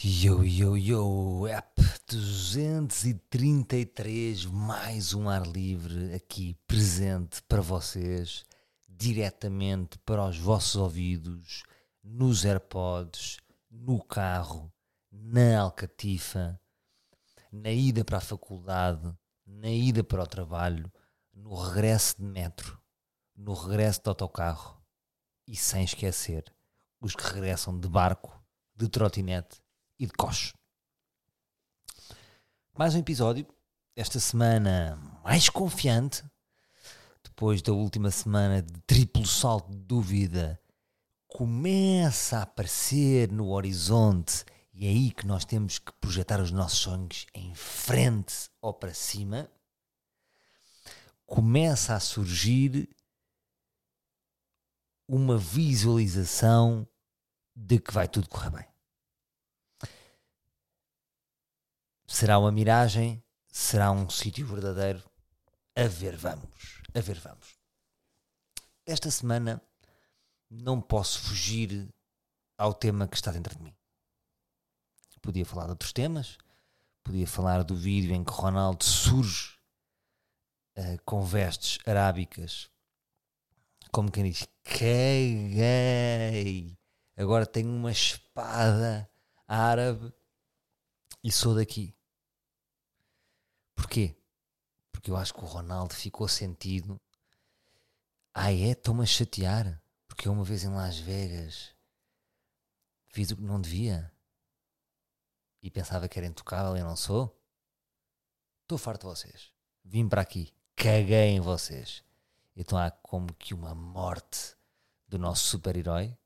Yo, yo, yo, app 233, mais um ar livre aqui presente para vocês, diretamente para os vossos ouvidos, nos AirPods, no carro, na Alcatifa, na ida para a faculdade, na ida para o trabalho, no regresso de metro, no regresso de autocarro e sem esquecer os que regressam de barco, de trotinete e de coche. Mais um episódio, esta semana mais confiante, depois da última semana de triplo salto de dúvida, começa a aparecer no horizonte e é aí que nós temos que projetar os nossos sonhos em frente ou para cima. Começa a surgir uma visualização de que vai tudo correr bem. Será uma miragem? Será um sítio verdadeiro? A ver, vamos. A ver, vamos. Esta semana não posso fugir ao tema que está dentro de mim. Podia falar de outros temas, podia falar do vídeo em que Ronaldo surge uh, com vestes arábicas, como quem diz: caguei, agora tenho uma espada árabe e sou daqui. Porquê? Porque eu acho que o Ronaldo ficou sentido. Ah, é? Estou-me a chatear. Porque eu uma vez em Las Vegas fiz o que não devia e pensava que era intocável e não sou. Estou farto de vocês. Vim para aqui. Caguei em vocês. Então há como que uma morte do nosso super-herói.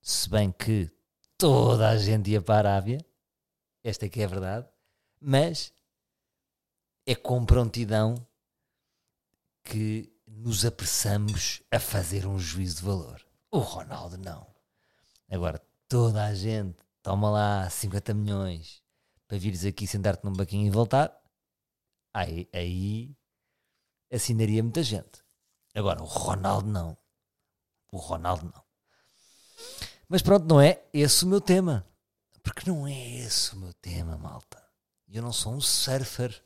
Se bem que toda a gente ia para a Arábia. Esta é que é a verdade. Mas é com prontidão que nos apressamos a fazer um juízo de valor. O Ronaldo não. Agora, toda a gente toma lá 50 milhões para vires aqui sentar-te num banquinho e voltar. Aí, aí assinaria muita gente. Agora, o Ronaldo não. O Ronaldo não. Mas pronto, não é esse o meu tema. Porque não é esse o meu tema, malta. Eu não sou um surfer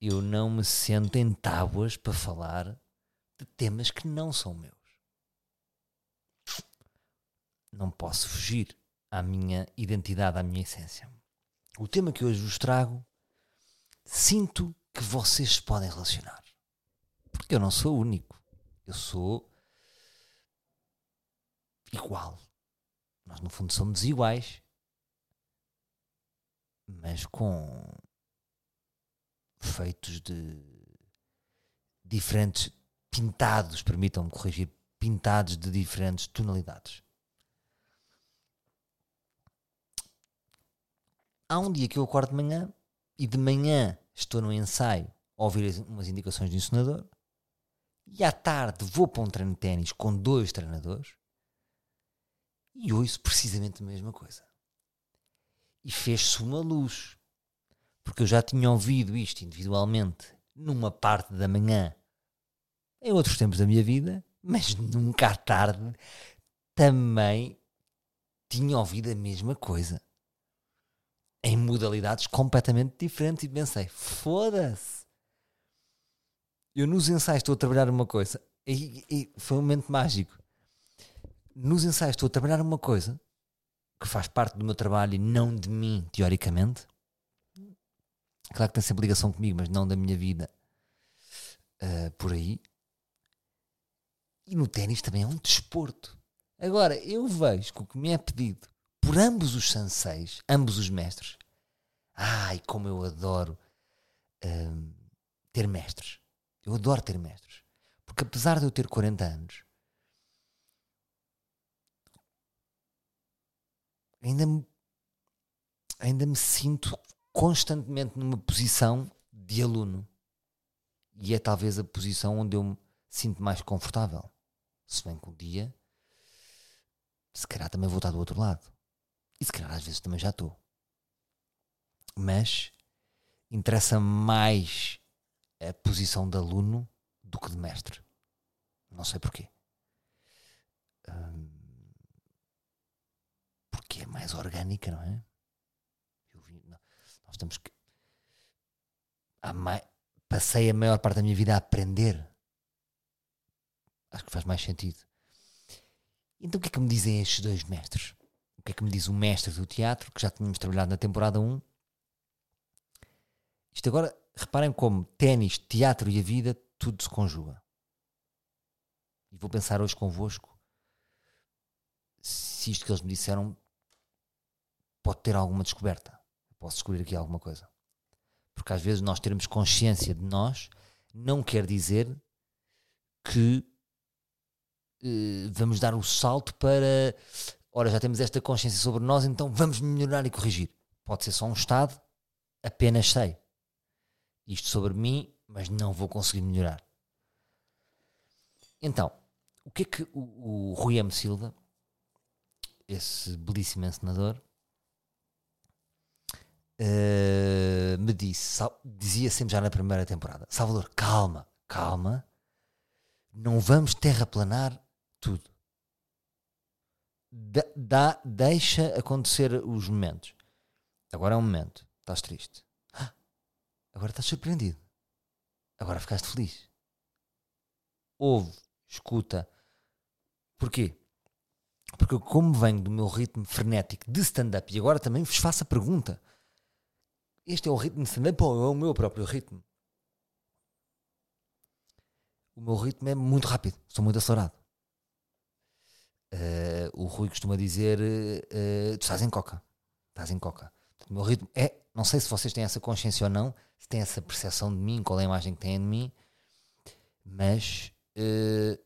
eu não me sento em tábuas para falar de temas que não são meus. Não posso fugir à minha identidade, à minha essência. O tema que hoje vos trago, sinto que vocês se podem relacionar. Porque eu não sou único. Eu sou igual. Nós, no fundo, somos iguais, mas com feitos de diferentes pintados, permitam-me corrigir, pintados de diferentes tonalidades. Há um dia que eu acordo de manhã e de manhã estou no ensaio a ouvir umas indicações do ensinador e à tarde vou para um treino de ténis com dois treinadores e ouço precisamente a mesma coisa. E fez-se uma luz porque eu já tinha ouvido isto individualmente numa parte da manhã em outros tempos da minha vida, mas nunca à tarde também tinha ouvido a mesma coisa em modalidades completamente diferentes e pensei, foda-se. Eu nos ensaios estou a trabalhar uma coisa e, e, foi um momento mágico. Nos ensaios estou a trabalhar uma coisa que faz parte do meu trabalho e não de mim, teoricamente. Claro que tem sempre ligação comigo, mas não da minha vida uh, por aí. E no ténis também é um desporto. Agora, eu vejo que o que me é pedido por ambos os sanseis, ambos os mestres, ai, como eu adoro uh, ter mestres. Eu adoro ter mestres. Porque apesar de eu ter 40 anos, ainda me, ainda me sinto constantemente numa posição de aluno. E é talvez a posição onde eu me sinto mais confortável. Se bem que um dia, se calhar também vou estar do outro lado. E se calhar às vezes também já estou. Mas interessa mais a posição de aluno do que de mestre. Não sei porquê. Porque é mais orgânica, não é? Nós estamos que. Passei a maior parte da minha vida a aprender. Acho que faz mais sentido. Então o que é que me dizem estes dois mestres? O que é que me diz o mestre do teatro, que já tínhamos trabalhado na temporada 1? Isto agora, reparem como ténis, teatro e a vida, tudo se conjuga. E vou pensar hoje convosco se isto que eles me disseram pode ter alguma descoberta. Posso descobrir aqui alguma coisa. Porque às vezes nós termos consciência de nós não quer dizer que eh, vamos dar o salto para ora, já temos esta consciência sobre nós, então vamos melhorar e corrigir. Pode ser só um estado, apenas sei. Isto sobre mim, mas não vou conseguir melhorar. Então, o que é que o, o Rui M. Silva, esse belíssimo encenador, uh, me disse, dizia sempre já na primeira temporada: Salvador, calma, calma, não vamos terraplanar tudo. dá, deixa acontecer os momentos. Agora é um momento, estás triste. Ah, agora estás surpreendido. Agora ficaste feliz. Ouve, escuta. Porquê? Porque como venho do meu ritmo frenético de stand-up e agora também vos faço a pergunta: este é o ritmo de stand-up ou é o meu próprio ritmo? O meu ritmo é muito rápido, sou muito acelerado. Uh, o Rui costuma dizer: uh, Tu estás em coca. Estás em coca. O meu ritmo é. Não sei se vocês têm essa consciência ou não, se têm essa percepção de mim, qual é a imagem que têm de mim, mas uh,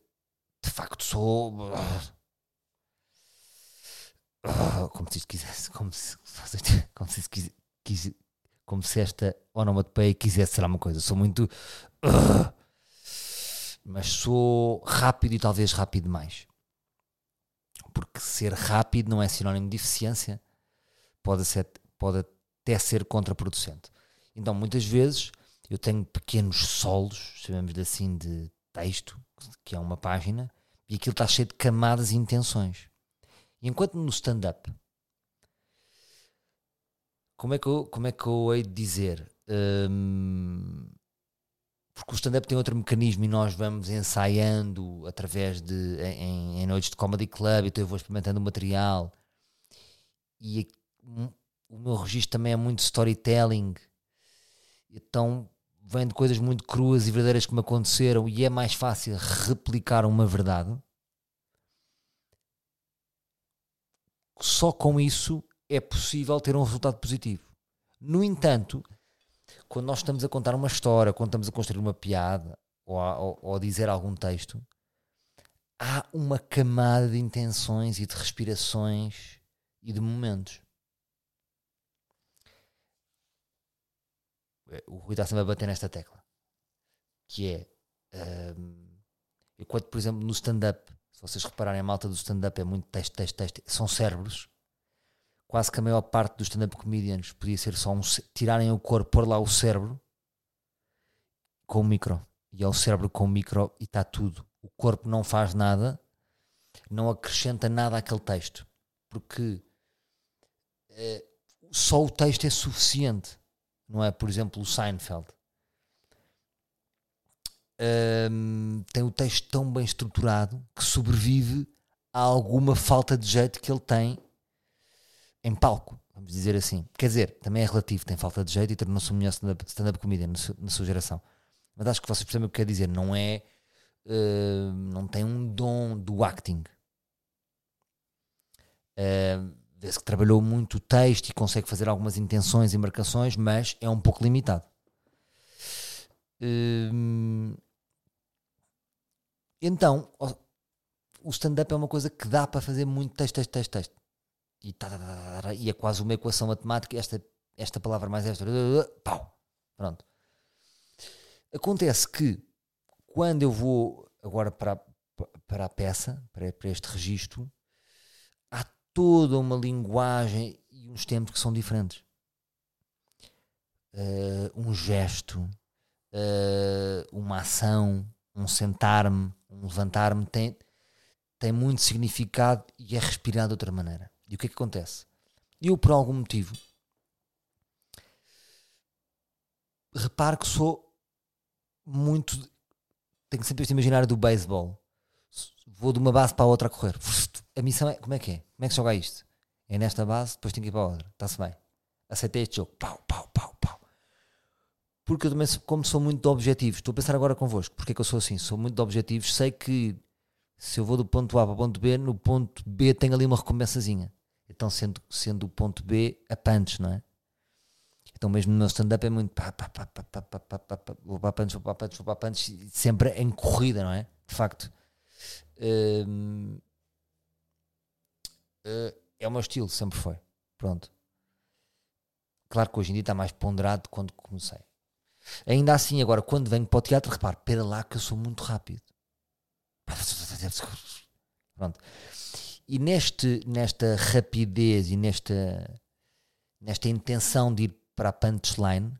de facto sou. como se isto quisesse. Como se, como se, quis, como se esta onomatopeia quisesse ser uma coisa. Sou muito. mas sou rápido e talvez rápido demais porque ser rápido não é sinónimo de eficiência, pode, ser, pode até ser contraproducente. Então, muitas vezes, eu tenho pequenos solos, chamamos de assim, de texto, que é uma página, e aquilo está cheio de camadas e intenções. E enquanto no stand-up, como é que eu, como é que eu hei de dizer? Hum, porque o stand-up tem outro mecanismo e nós vamos ensaiando através de em, em noites de comedy club, então eu vou experimentando o material e o meu registro também é muito storytelling, então vem de coisas muito cruas e verdadeiras que me aconteceram e é mais fácil replicar uma verdade. Só com isso é possível ter um resultado positivo. No entanto, quando nós estamos a contar uma história, quando estamos a construir uma piada ou a, ou, ou a dizer algum texto, há uma camada de intenções e de respirações e de momentos. É, o Rui está sempre a bater nesta tecla. Que é. Um, enquanto, por exemplo, no stand-up, se vocês repararem, a malta do stand-up é muito texto, texto, texto, são cérebros quase que a maior parte dos stand-up comedians podia ser só um, tirarem o corpo, pôr lá o cérebro com o micro. E é o cérebro com o micro e está tudo. O corpo não faz nada, não acrescenta nada àquele texto. Porque é, só o texto é suficiente. Não é? Por exemplo, o Seinfeld. Um, tem o texto tão bem estruturado que sobrevive a alguma falta de jeito que ele tem em palco, vamos dizer assim. Quer dizer, também é relativo, tem falta de jeito e tornou-se o melhor stand-up stand comedian na sua geração. Mas acho que vocês percebem o que quer dizer, não é. Uh, não tem um dom do acting. Uh, Vê-se que trabalhou muito o texto e consegue fazer algumas intenções e marcações, mas é um pouco limitado. Uh, então, o stand-up é uma coisa que dá para fazer muito texto, texto, texto, texto e, tá, tá, tá, e é quase uma equação matemática, esta, esta palavra mais esta, pau, pronto. Acontece que quando eu vou agora para, para a peça, para, para este registro, há toda uma linguagem e uns tempos que são diferentes. Uh, um gesto, uh, uma ação, um sentar-me, um levantar-me tem, tem muito significado e é respirado de outra maneira. E o que é que acontece? eu, por algum motivo, reparo que sou muito. Tenho sempre este imaginário do beisebol. Vou de uma base para a outra a correr. A missão é. Como é que é? Como é que se joga isto? É nesta base, depois tenho que ir para a outra. Está-se bem. Aceitei este jogo. Pau, pau, pau, pau. Porque eu também, como sou muito de objetivos, estou a pensar agora convosco. Porque é que eu sou assim? Sou muito de objetivos. Sei que se eu vou do ponto A para o ponto B, no ponto B tenho ali uma recompensazinha. Então, sendo, sendo o ponto B a punch, não é? Então, mesmo no meu stand-up é muito pá, pá, pá, pá, pá, pá, pá, pá, pá, vou para punch, vou para punch, vou para punch, sempre em corrida, não é? De facto. Hum, uh, é o meu estilo, sempre foi. Pronto. Claro que hoje em dia está mais ponderado quando comecei. Ainda assim, agora, quando venho para o teatro, repare, pera lá que eu sou muito rápido. Pronto. E neste, nesta rapidez e nesta, nesta intenção de ir para a punchline,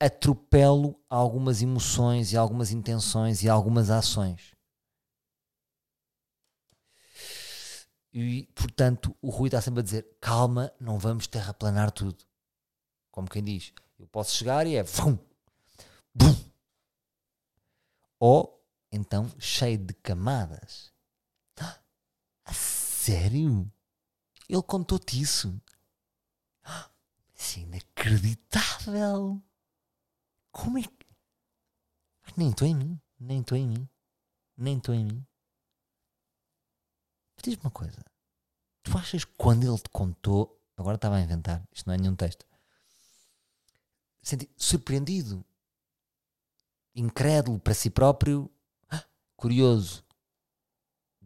atropelo algumas emoções e algumas intenções e algumas ações. E, portanto, o Rui está sempre a dizer: calma, não vamos terraplanar tudo. Como quem diz, eu posso chegar e é. Vum, bum. Ou então cheio de camadas. Ah, a sério? Ele contou-te isso? Ah, isso é inacreditável! Como é que. Nem estou em mim, nem estou em mim, nem estou em mim. Diz-me uma coisa. Tu achas que quando ele te contou, agora estava a inventar, isto não é nenhum texto, senti surpreendido, incrédulo para si próprio, curioso.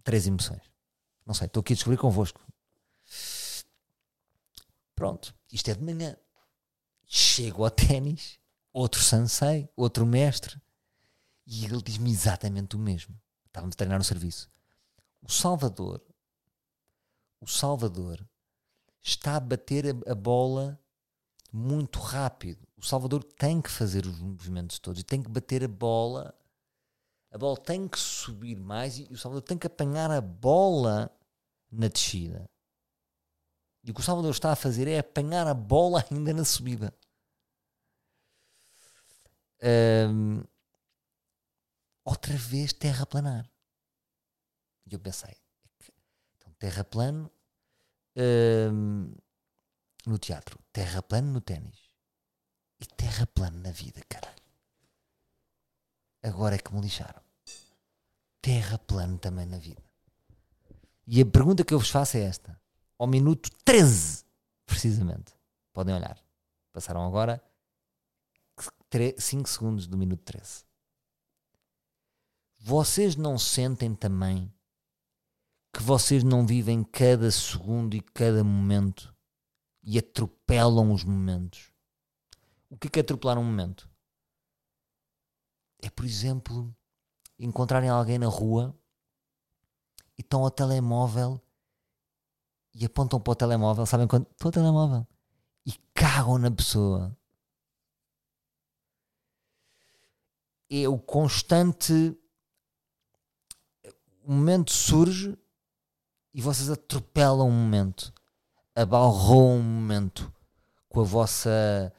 Três emoções. Não sei, estou aqui a descobrir convosco. Pronto, isto é de manhã. Chego ao ténis, outro sensei, outro mestre, e ele diz-me exatamente o mesmo. Estávamos a treinar no serviço. O Salvador, o Salvador está a bater a, a bola muito rápido. O Salvador tem que fazer os movimentos todos e tem que bater a bola. A bola tem que subir mais e o Salvador tem que apanhar a bola na descida. E o que o Salvador está a fazer é apanhar a bola ainda na subida. Um, outra vez terraplanar. E eu pensei, então terra plano hum, no teatro, terra plano no ténis e terra plano na vida, caralho. Agora é que me lixaram. Terra plano também na vida. E a pergunta que eu vos faço é esta. Ao minuto 13, precisamente. Podem olhar. Passaram agora 5 segundos do minuto 13. Vocês não sentem também que vocês não vivem cada segundo e cada momento e atropelam os momentos. O que é, que é atropelar um momento? É, por exemplo, encontrarem alguém na rua e estão ao telemóvel e apontam para o telemóvel, sabem quando? Estou ao telemóvel. E cagam na pessoa. É o constante. O momento surge e vocês atropelam um momento, abalroam um momento com a vossa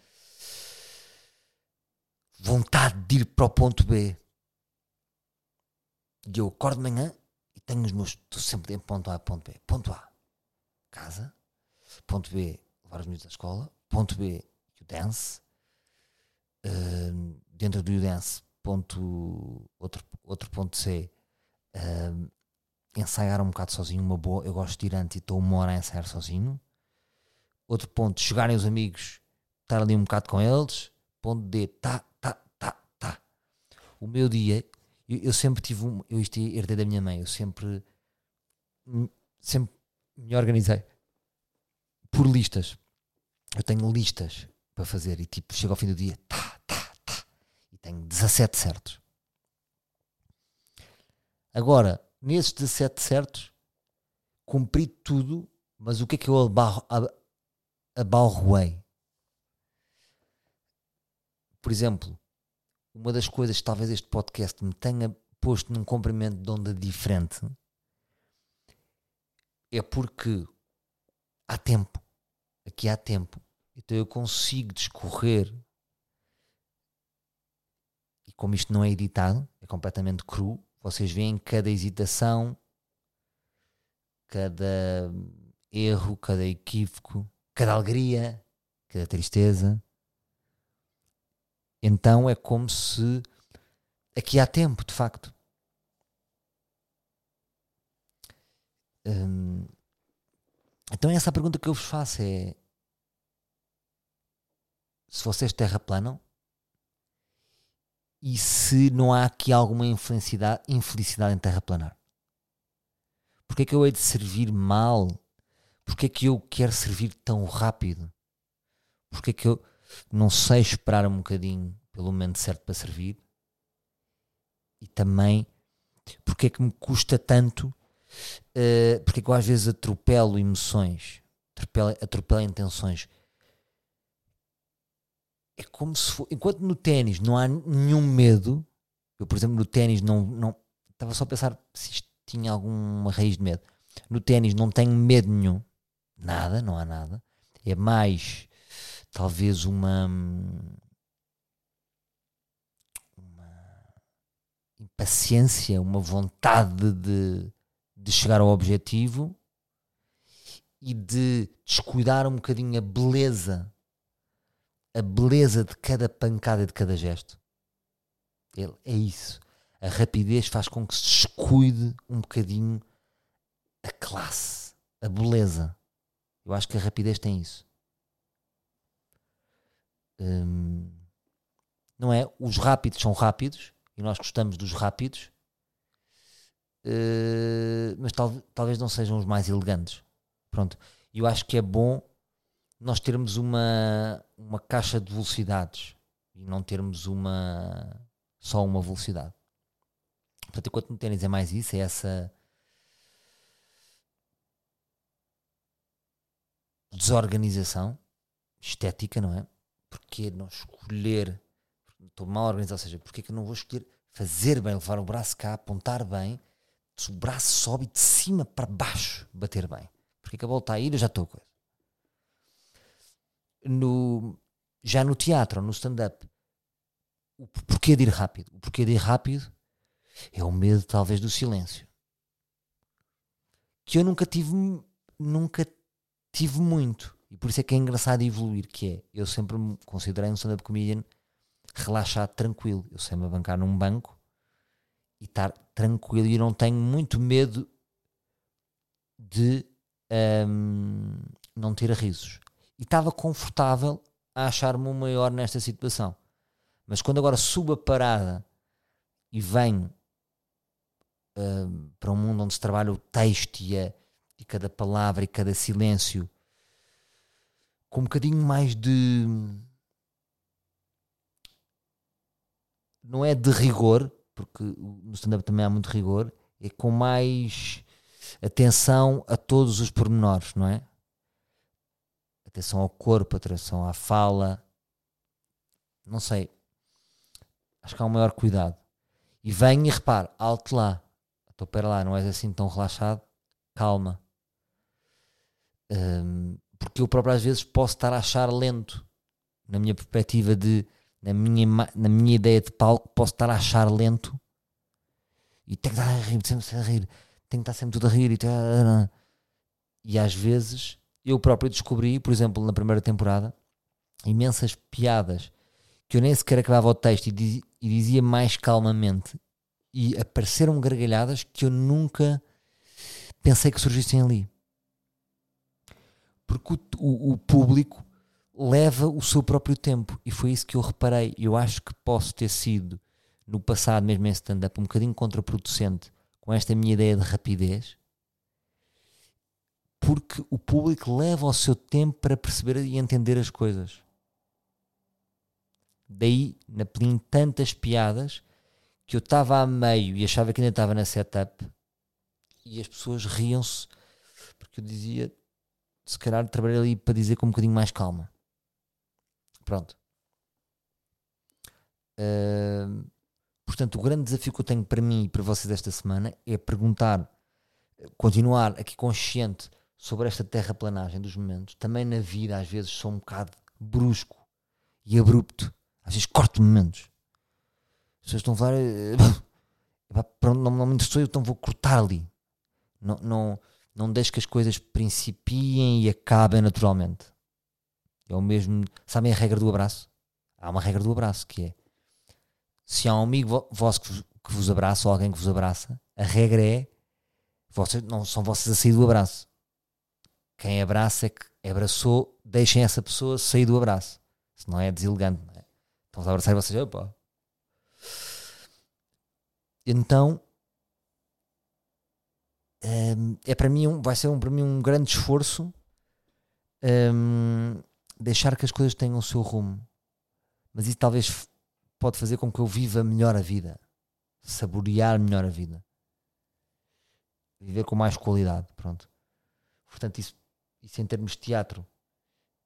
vontade de ir para o ponto B. E eu acordo de manhã e tenho os meus. Estou sempre em ponto A, ponto B. Ponto A, casa. Ponto B, levar os miúdos à escola. Ponto B, o dance. Uh, dentro do dance, ponto, outro, outro ponto C, uh, ensaiar um bocado sozinho, uma boa. Eu gosto de ir antes e estou uma hora a ensaiar sozinho. Outro ponto, chegarem os amigos, estar ali um bocado com eles. Ponto D, tá. O meu dia, eu, eu sempre tive um. Eu isto herdei da minha mãe, eu sempre. Sempre me organizei por listas. Eu tenho listas para fazer e tipo, chego ao fim do dia, tá, tá, tá. E tenho 17 certos. Agora, nesses 17 certos, cumpri tudo, mas o que é que eu abalroei? Por exemplo, uma das coisas que talvez este podcast me tenha posto num comprimento de onda diferente é porque há tempo aqui há tempo. Então eu consigo discorrer. E como isto não é editado, é completamente cru, vocês veem cada hesitação, cada erro, cada equívoco, cada alegria, cada tristeza. Então é como se aqui há tempo, de facto. Hum, então essa a pergunta que eu vos faço é se vocês terraplanam e se não há aqui alguma infelicidade, infelicidade em terraplanar. Porquê é que eu hei de servir mal? Porquê é que eu quero servir tão rápido? Porquê é que eu não sei esperar um bocadinho pelo momento certo para servir? E também, porquê é que me custa tanto? Uh, porque é que eu às vezes atropelo emoções, atropelo, atropelo intenções? É como se for, enquanto no ténis não há nenhum medo, eu por exemplo no ténis não, não estava só a pensar se isto tinha alguma raiz de medo. No ténis não tenho medo nenhum, nada, não há nada. É mais talvez uma, uma impaciência, uma vontade de, de chegar ao objetivo e de descuidar um bocadinho a beleza, a beleza de cada pancada e de cada gesto. É isso. A rapidez faz com que se descuide um bocadinho a classe, a beleza. Eu acho que a rapidez tem isso. Hum, não é? Os rápidos são rápidos e nós gostamos dos rápidos, uh, mas tal, talvez não sejam os mais elegantes. Pronto. Eu acho que é bom nós termos uma, uma caixa de velocidades e não termos uma só uma velocidade. Portanto, enquanto no ténis é mais isso, é essa desorganização estética, não é? Porque não escolher, estou mal organizado, ou seja, porque é que eu não vou escolher fazer bem, levar o braço cá, apontar bem, se o braço sobe de cima para baixo, bater bem. Porque que a bola está a ir, eu já estou coisa. No, já no teatro, no stand-up, o porquê de ir rápido? O porquê de ir rápido é o medo, talvez, do silêncio. Que eu nunca tive, nunca tive muito. E por isso é que é engraçado evoluir, que é, eu sempre me considerei um stand-up comedian relaxado, tranquilo. Eu sei-me bancar num banco e estar tranquilo e não tenho muito medo de um, não ter risos. E estava confortável a achar-me o maior nesta situação. Mas quando agora subo a parada e venho uh, para um mundo onde se trabalha o texto e, a, e cada palavra e cada silêncio com um bocadinho mais de. Não é de rigor, porque no stand-up também há muito rigor, é com mais atenção a todos os pormenores, não é? Atenção ao corpo, atenção à fala. Não sei. Acho que há um maior cuidado. E vem e repare, alto lá. Estou para lá, não és assim tão relaxado. Calma. Um, porque eu próprio às vezes posso estar a achar lento. Na minha perspectiva de. Na minha, na minha ideia de palco, posso estar a achar lento. E tenho que estar a rir, sempre a rir. Tenho que estar sempre tudo a rir. E, e às vezes eu próprio descobri, por exemplo, na primeira temporada, imensas piadas que eu nem sequer acabava o texto e, diz, e dizia mais calmamente e apareceram gargalhadas que eu nunca pensei que surgissem ali. Porque o, o, o, público leva o seu próprio tempo e foi isso que eu reparei. Eu acho que posso ter sido, no passado, mesmo em stand-up, um bocadinho contraproducente com esta minha ideia de rapidez, porque o público leva o seu tempo para perceber e entender as coisas. Daí, na pedim tantas piadas que eu estava a meio e achava que ainda estava na setup e as pessoas riam-se porque eu dizia se calhar trabalhei ali para dizer com um bocadinho mais calma. Pronto. Uh, portanto, o grande desafio que eu tenho para mim e para vocês esta semana é perguntar, continuar aqui consciente sobre esta terraplanagem dos momentos, também na vida às vezes sou um bocado brusco e abrupto. Às vezes corto momentos. As pessoas estão a falar, eh, pronto, não, não me interessou, então vou cortar ali. Não, não, não deixo que as coisas principiem e acabem naturalmente. É o mesmo. Sabem a regra do abraço? Há uma regra do abraço que é: se há um amigo vosso que vos, que vos abraça ou alguém que vos abraça, a regra é: vocês, não são vocês a sair do abraço. Quem abraça é que abraçou, deixem essa pessoa sair do abraço. Senão é deselegante. Não é? Estão a abraçar vocês, opa. Então, hum, é para mim um, vai ser um, para mim um grande esforço um, deixar que as coisas tenham o seu rumo. Mas isso talvez pode fazer com que eu viva melhor a vida, saborear melhor a vida, viver com mais qualidade. Pronto. Portanto, isso, isso em termos de teatro,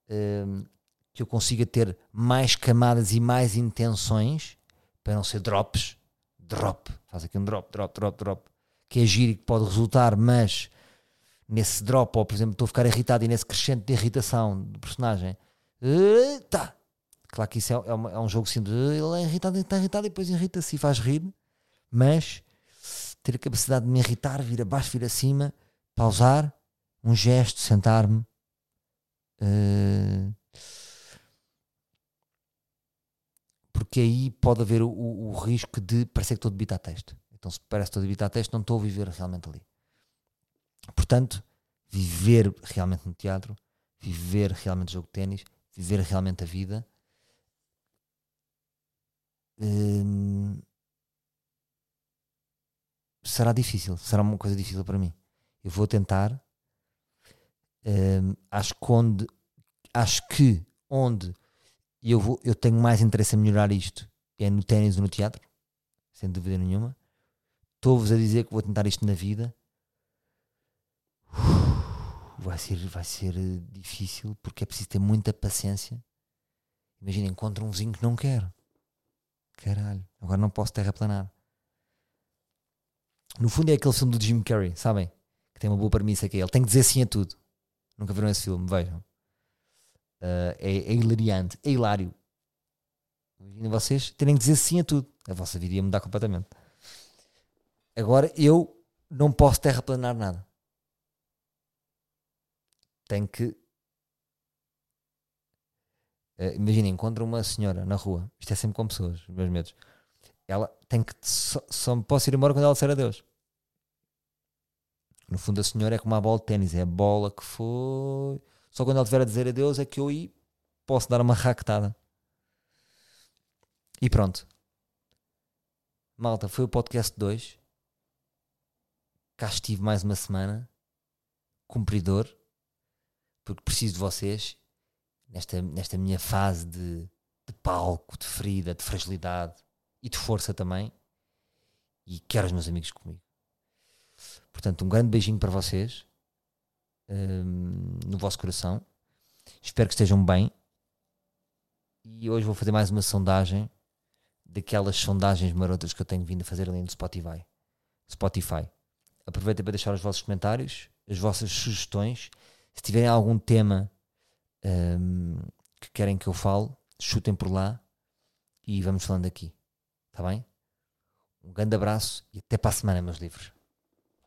um, que eu consiga ter mais camadas e mais intenções para não ser drops. Drop, faz aqui um drop, drop, drop, drop, que é giro e que pode resultar, mas nesse drop, ou por exemplo, estou a ficar irritado e nesse crescente de irritação do personagem, tá. Claro que isso é, é, uma, é um jogo simples. Ele é irritado, está irritado e depois irrita-se e faz rir, mas ter a capacidade de me irritar, vir abaixo, vir acima, pausar, um gesto, sentar-me. Uh, porque aí pode haver o, o, o, risco de parecer que estou a texto. Então, se parece que estou a texto, não estou a viver realmente ali. Portanto, viver realmente no teatro, viver realmente o jogo de ténis, viver realmente a vida. Hum, será difícil, será uma coisa difícil para mim. Eu vou tentar. Hum, acho que onde, acho que onde eu, vou, eu tenho mais interesse em melhorar isto é no ténis ou no teatro, sem dúvida nenhuma. Estou-vos a dizer que vou tentar isto na vida vai ser, vai ser eh, difícil porque é preciso ter muita paciência. Imagina, encontro um vizinho que não quer. Caralho, agora não posso terraplanar. No fundo é aquele filme do Jim Carrey, sabem? Que tem uma boa premissa que é ele tem que dizer sim a tudo. Nunca viram esse filme, vejam. Uh, é, é hilariante, é hilário. Imaginem vocês terem que dizer sim a tudo. A vossa vida ia mudar completamente. Agora eu não posso terraplanar nada tem que. Uh, Imagina, encontra uma senhora na rua, isto é sempre com pessoas, os meus medos. Ela tem que. Só, só posso ir embora quando ela disser adeus. No fundo, a senhora é como a bola de ténis, é a bola que foi. Só quando ela tiver a dizer adeus é que eu aí posso dar uma raquetada. E pronto. Malta, foi o podcast 2. Cá estive mais uma semana. Cumpridor porque preciso de vocês nesta, nesta minha fase de, de palco, de ferida, de fragilidade e de força também. E quero os meus amigos comigo. Portanto, um grande beijinho para vocês um, no vosso coração. Espero que estejam bem. E hoje vou fazer mais uma sondagem daquelas sondagens marotas que eu tenho vindo a fazer ali no Spotify. Spotify. Aproveitem para deixar os vossos comentários, as vossas sugestões se tiverem algum tema um, que querem que eu fale, chutem por lá e vamos falando aqui. Está bem? Um grande abraço e até para a semana, meus livros.